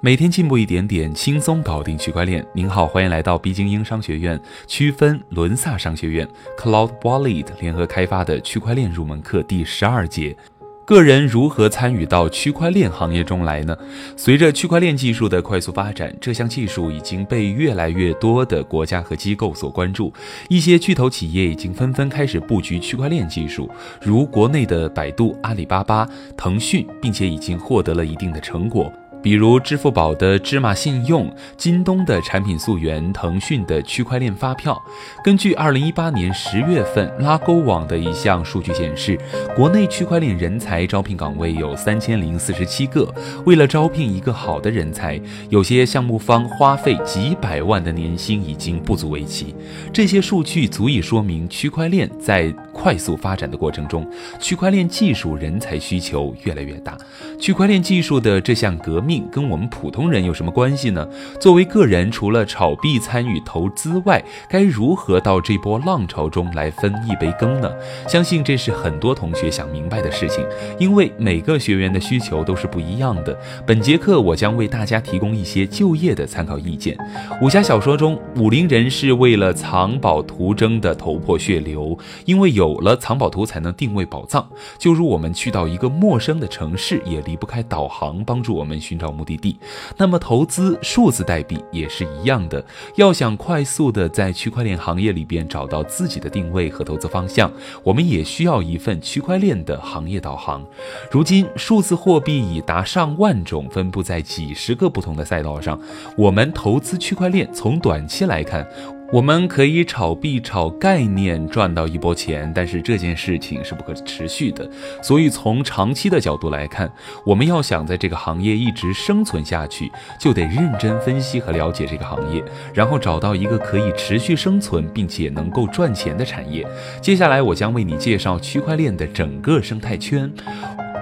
每天进步一点点，轻松搞定区块链。您好，欢迎来到毕精英商学院区分伦萨商学院 Cloud Wallet 联合开发的区块链入门课第十二节：个人如何参与到区块链行业中来呢？随着区块链技术的快速发展，这项技术已经被越来越多的国家和机构所关注。一些巨头企业已经纷纷开始布局区块链技术，如国内的百度、阿里巴巴、腾讯，并且已经获得了一定的成果。比如支付宝的芝麻信用、京东的产品溯源、腾讯的区块链发票。根据二零一八年十月份拉勾网的一项数据显示，国内区块链人才招聘岗位有三千零四十七个。为了招聘一个好的人才，有些项目方花费几百万的年薪已经不足为奇。这些数据足以说明，区块链在快速发展的过程中，区块链技术人才需求越来越大。区块链技术的这项革命跟我们普通人有什么关系呢？作为个人，除了炒币参与投资外，该如何到这波浪潮中来分一杯羹呢？相信这是很多同学想明白的事情，因为每个学员的需求都是不一样的。本节课我将为大家提供一些就业的参考意见。武侠小说中，武林人士为了藏宝图争得头破血流，因为有有了藏宝图才能定位宝藏。就如我们去到一个陌生的城市，也离不开导航帮助我们寻找目的地。那么投资数字代币也是一样的，要想快速的在区块链行业里边找到自己的定位和投资方向，我们也需要一份区块链的行业导航。如今数字货币已达上万种，分布在几十个不同的赛道上。我们投资区块链，从短期来看。我们可以炒币、炒概念赚到一波钱，但是这件事情是不可持续的。所以从长期的角度来看，我们要想在这个行业一直生存下去，就得认真分析和了解这个行业，然后找到一个可以持续生存并且能够赚钱的产业。接下来，我将为你介绍区块链的整个生态圈。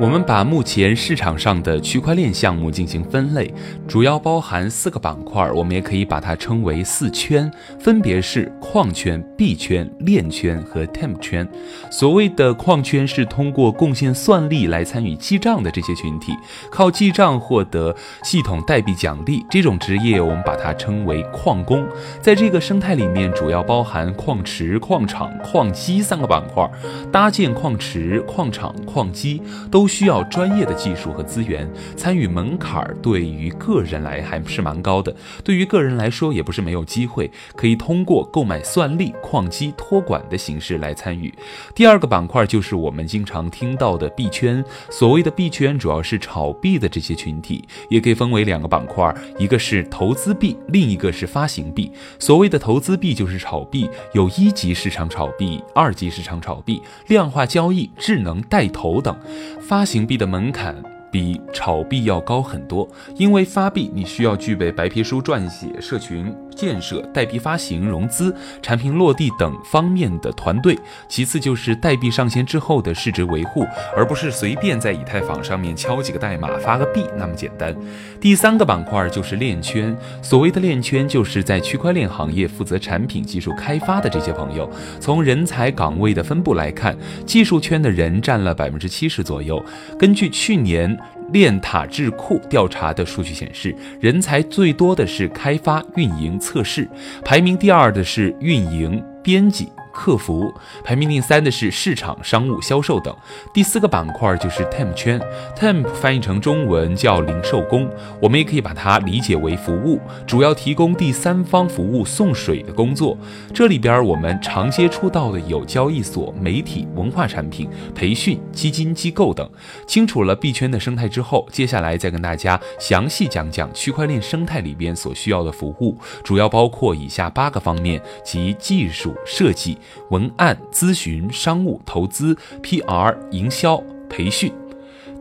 我们把目前市场上的区块链项目进行分类，主要包含四个板块，我们也可以把它称为四圈，分别是矿圈、币圈、链圈和 Tem 圈。所谓的矿圈是通过贡献算力来参与记账的这些群体，靠记账获得系统代币奖励，这种职业我们把它称为矿工。在这个生态里面，主要包含矿池、矿场、矿机三个板块，搭建矿池、矿场、矿机都。需要专业的技术和资源，参与门槛儿对于个人来还是蛮高的。对于个人来说，也不是没有机会，可以通过购买算力、矿机托管的形式来参与。第二个板块就是我们经常听到的币圈。所谓的币圈，主要是炒币的这些群体，也可以分为两个板块，一个是投资币，另一个是发行币。所谓的投资币就是炒币，有一级市场炒币、二级市场炒币、量化交易、智能带头等。发发行币的门槛比炒币要高很多，因为发币你需要具备白皮书撰写、社群。建设代币发行、融资、产品落地等方面的团队，其次就是代币上线之后的市值维护，而不是随便在以太坊上面敲几个代码发个币那么简单。第三个板块就是链圈，所谓的链圈就是在区块链行业负责产品技术开发的这些朋友。从人才岗位的分布来看，技术圈的人占了百分之七十左右。根据去年。链塔智库调查的数据显示，人才最多的是开发、运营、测试，排名第二的是运营、编辑。客服排名第三的是市场、商务、销售等。第四个板块就是 Temp 圈，Temp 翻译成中文叫零售工，我们也可以把它理解为服务，主要提供第三方服务送水的工作。这里边我们常接触到的有交易所、媒体、文化产品、培训、基金机构等。清楚了币圈的生态之后，接下来再跟大家详细讲讲区块链生态里边所需要的服务，主要包括以下八个方面，即技术设计。文案、咨询、商务、投资、PR、营销、培训。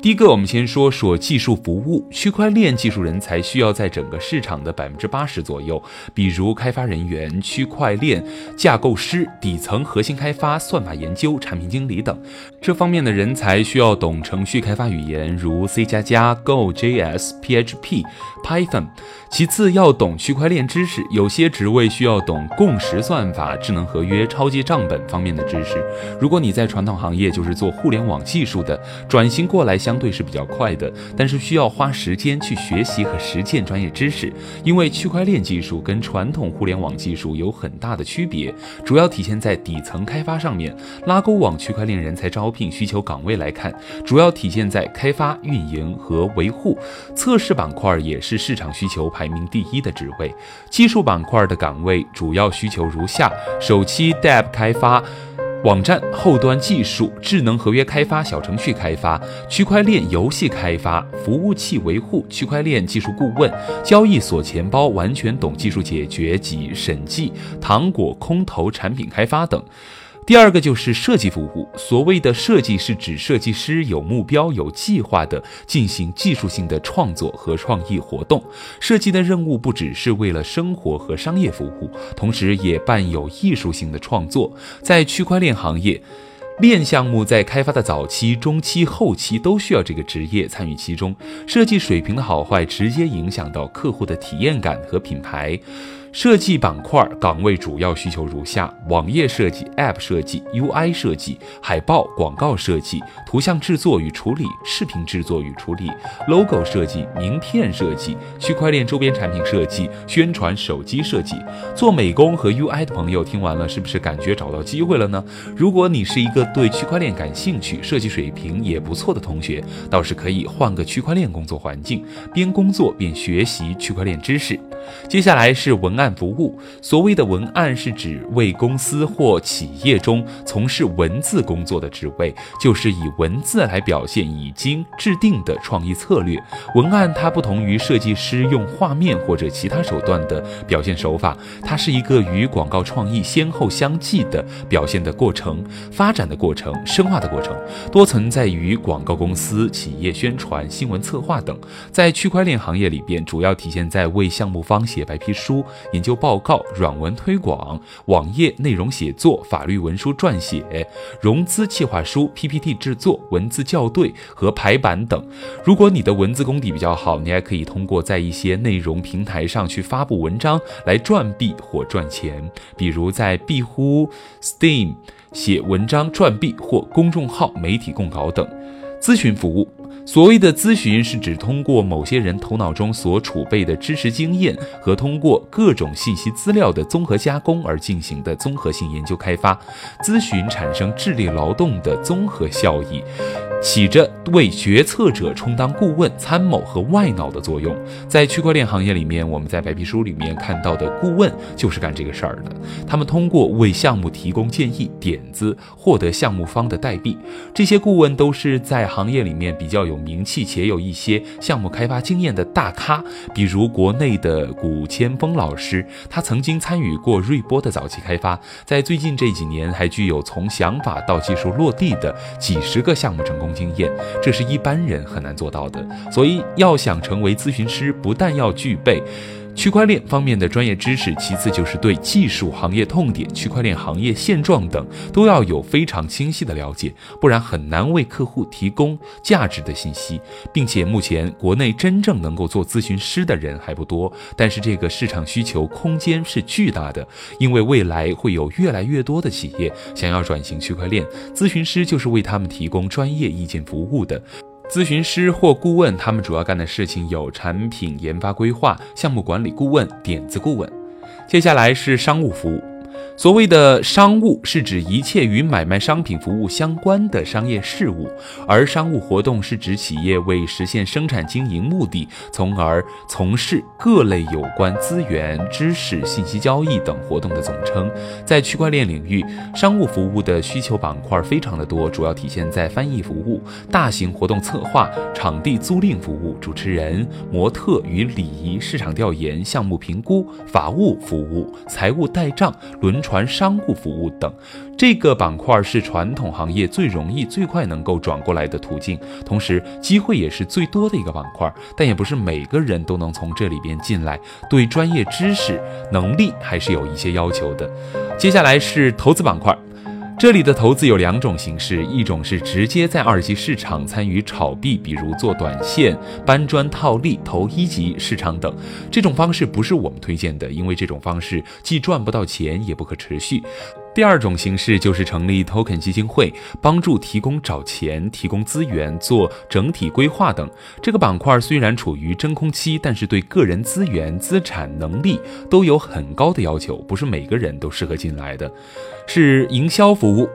第一个，我们先说说技术服务。区块链技术人才需要在整个市场的百分之八十左右，比如开发人员、区块链架构师、底层核心开发、算法研究、产品经理等。这方面的人才需要懂程序开发语言，如 C 加加、Go、JS、PHP、Python。其次要懂区块链知识，有些职位需要懂共识算法、智能合约、超级账本方面的知识。如果你在传统行业就是做互联网技术的，转型过来。相对是比较快的，但是需要花时间去学习和实践专业知识。因为区块链技术跟传统互联网技术有很大的区别，主要体现在底层开发上面。拉勾网区块链人才招聘需求岗位来看，主要体现在开发、运营和维护。测试板块也是市场需求排名第一的职位。技术板块的岗位主要需求如下：首期 Dev 开发。网站后端技术、智能合约开发、小程序开发、区块链游戏开发、服务器维护、区块链技术顾问、交易所钱包完全懂技术解决及审计、糖果空投产品开发等。第二个就是设计服务。所谓的设计，是指设计师有目标、有计划地进行技术性的创作和创意活动。设计的任务不只是为了生活和商业服务，同时也伴有艺术性的创作。在区块链行业，链项目在开发的早期、中期、后期都需要这个职业参与其中。设计水平的好坏，直接影响到客户的体验感和品牌。设计板块岗位主要需求如下：网页设计、App 设计、UI 设计、海报、广告设计、图像制作与处理、视频制作与处理、Logo 设计、名片设计、区块链周边产品设计、宣传手机设计。做美工和 UI 的朋友听完了，是不是感觉找到机会了呢？如果你是一个对区块链感兴趣、设计水平也不错的同学，倒是可以换个区块链工作环境，边工作边学习区块链知识。接下来是文案服务。所谓的文案，是指为公司或企业中从事文字工作的职位，就是以文字来表现已经制定的创意策略。文案它不同于设计师用画面或者其他手段的表现手法，它是一个与广告创意先后相继的表现的过程、发展的过程、深化的过程，多存在于广告公司、企业宣传、新闻策划等。在区块链行业里边，主要体现在为项目方。写白皮书、研究报告、软文推广、网页内容写作、法律文书撰写、融资计划书、PPT 制作、文字校对和排版等。如果你的文字功底比较好，你还可以通过在一些内容平台上去发布文章来赚币或赚钱，比如在壁呼、Steam 写文章赚币或公众号媒体供稿等。咨询服务。所谓的咨询，是指通过某些人头脑中所储备的知识经验和通过各种信息资料的综合加工而进行的综合性研究开发。咨询产生智力劳动的综合效益。起着为决策者充当顾问、参谋和外脑的作用。在区块链行业里面，我们在白皮书里面看到的顾问就是干这个事儿的。他们通过为项目提供建议、点子，获得项目方的代币。这些顾问都是在行业里面比较有名气且有一些项目开发经验的大咖，比如国内的古千峰老师，他曾经参与过瑞波的早期开发，在最近这几年还具有从想法到技术落地的几十个项目成功。经验，这是一般人很难做到的。所以，要想成为咨询师，不但要具备区块链方面的专业知识，其次就是对技术、行业痛点、区块链行业现状等都要有非常清晰的了解，不然很难为客户提供价值的信息。并且，目前国内真正能够做咨询师的人还不多，但是这个市场需求空间是巨大的，因为未来会有越来越多的企业想要转型区块链，咨询师就是为他们提供专业意见服务的。咨询师或顾问，他们主要干的事情有产品研发规划、项目管理顾问、点子顾问。接下来是商务服务。所谓的商务是指一切与买卖商品服务相关的商业事务，而商务活动是指企业为实现生产经营目的，从而从事各类有关资源、知识、信息交易等活动的总称。在区块链领域，商务服务的需求板块非常的多，主要体现在翻译服务、大型活动策划、场地租赁服务、主持人、模特与礼仪、市场调研、项目评估、法务服务、财务代账、轮。传商务服务等，这个板块是传统行业最容易、最快能够转过来的途径，同时机会也是最多的一个板块。但也不是每个人都能从这里边进来，对专业知识、能力还是有一些要求的。接下来是投资板块。这里的投资有两种形式，一种是直接在二级市场参与炒币，比如做短线、搬砖套利、投一级市场等。这种方式不是我们推荐的，因为这种方式既赚不到钱，也不可持续。第二种形式就是成立 token 基金会，帮助提供找钱、提供资源、做整体规划等。这个板块虽然处于真空期，但是对个人资源、资产、能力都有很高的要求，不是每个人都适合进来的。是营销服务。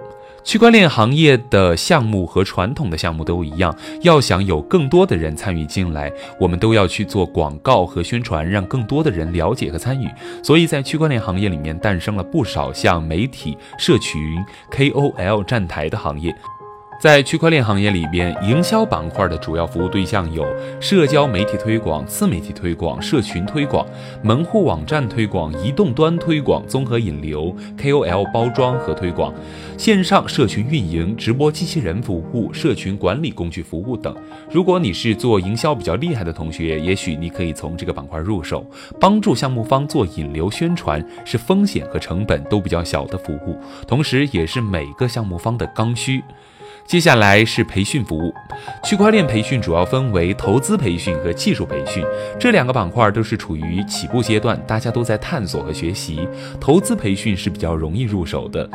区块链行业的项目和传统的项目都一样，要想有更多的人参与进来，我们都要去做广告和宣传，让更多的人了解和参与。所以在区块链行业里面诞生了不少像媒体、社群、KOL 站台的行业。在区块链行业里边，营销板块的主要服务对象有社交媒体推广、自媒体推广、社群推广、门户网站推广、移动端推广、综合引流、KOL 包装和推广、线上社群运营、直播机器人服务、社群管理工具服务等。如果你是做营销比较厉害的同学，也许你可以从这个板块入手，帮助项目方做引流宣传，是风险和成本都比较小的服务，同时也是每个项目方的刚需。接下来是培训服务，区块链培训主要分为投资培训和技术培训这两个板块，都是处于起步阶段，大家都在探索和学习。投资培训是比较容易入手的，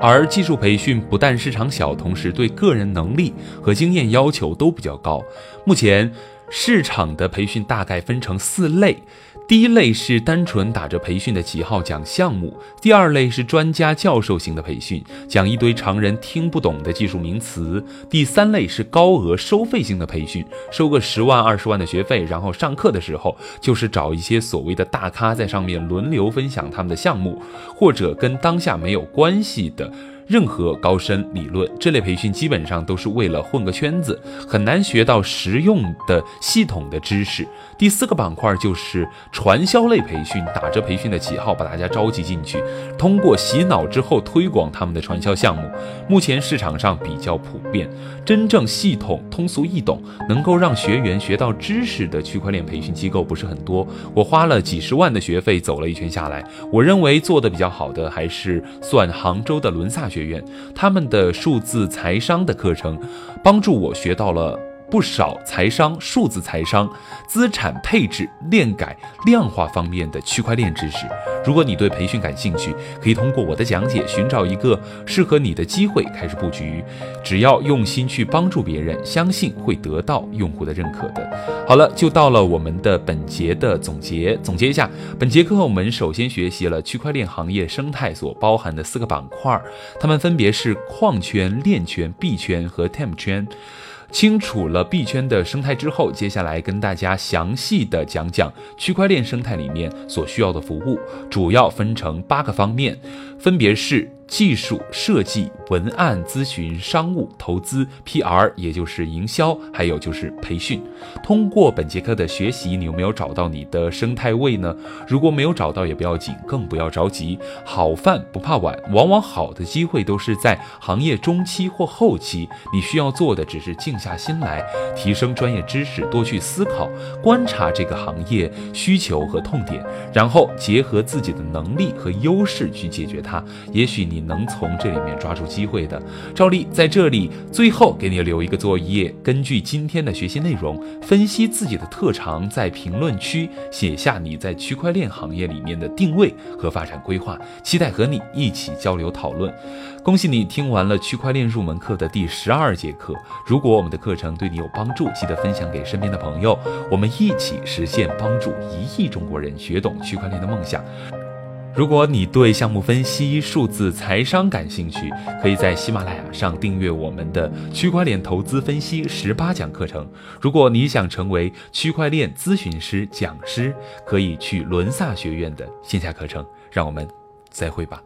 而技术培训不但市场小，同时对个人能力和经验要求都比较高。目前市场的培训大概分成四类。第一类是单纯打着培训的旗号讲项目，第二类是专家教授型的培训，讲一堆常人听不懂的技术名词，第三类是高额收费型的培训，收个十万二十万的学费，然后上课的时候就是找一些所谓的大咖在上面轮流分享他们的项目，或者跟当下没有关系的。任何高深理论，这类培训基本上都是为了混个圈子，很难学到实用的系统的知识。第四个板块就是传销类培训，打着培训的旗号把大家召集进去，通过洗脑之后推广他们的传销项目。目前市场上比较普遍，真正系统、通俗易懂，能够让学员学到知识的区块链培训机构不是很多。我花了几十万的学费走了一圈下来，我认为做的比较好的还是算杭州的伦萨。学院他们的数字财商的课程，帮助我学到了。不少财商、数字财商、资产配置、链改、量化方面的区块链知识。如果你对培训感兴趣，可以通过我的讲解寻找一个适合你的机会开始布局。只要用心去帮助别人，相信会得到用户的认可的。好了，就到了我们的本节的总结。总结一下，本节课我们首先学习了区块链行业生态所包含的四个板块，它们分别是矿圈、链圈、币圈和 Tem 圈。清楚了币圈的生态之后，接下来跟大家详细的讲讲区块链生态里面所需要的服务，主要分成八个方面，分别是。技术设计、文案咨询、商务投资、PR，也就是营销，还有就是培训。通过本节课的学习，你有没有找到你的生态位呢？如果没有找到也不要紧，更不要着急。好饭不怕晚，往往好的机会都是在行业中期或后期。你需要做的只是静下心来，提升专业知识，多去思考、观察这个行业需求和痛点，然后结合自己的能力和优势去解决它。也许你。能从这里面抓住机会的，照例在这里最后给你留一个作业，根据今天的学习内容，分析自己的特长，在评论区写下你在区块链行业里面的定位和发展规划，期待和你一起交流讨论。恭喜你听完了区块链入门课的第十二节课，如果我们的课程对你有帮助，记得分享给身边的朋友，我们一起实现帮助一亿中国人学懂区块链的梦想。如果你对项目分析、数字财商感兴趣，可以在喜马拉雅上订阅我们的区块链投资分析十八讲课程。如果你想成为区块链咨询师、讲师，可以去伦萨学院的线下课程。让我们再会吧。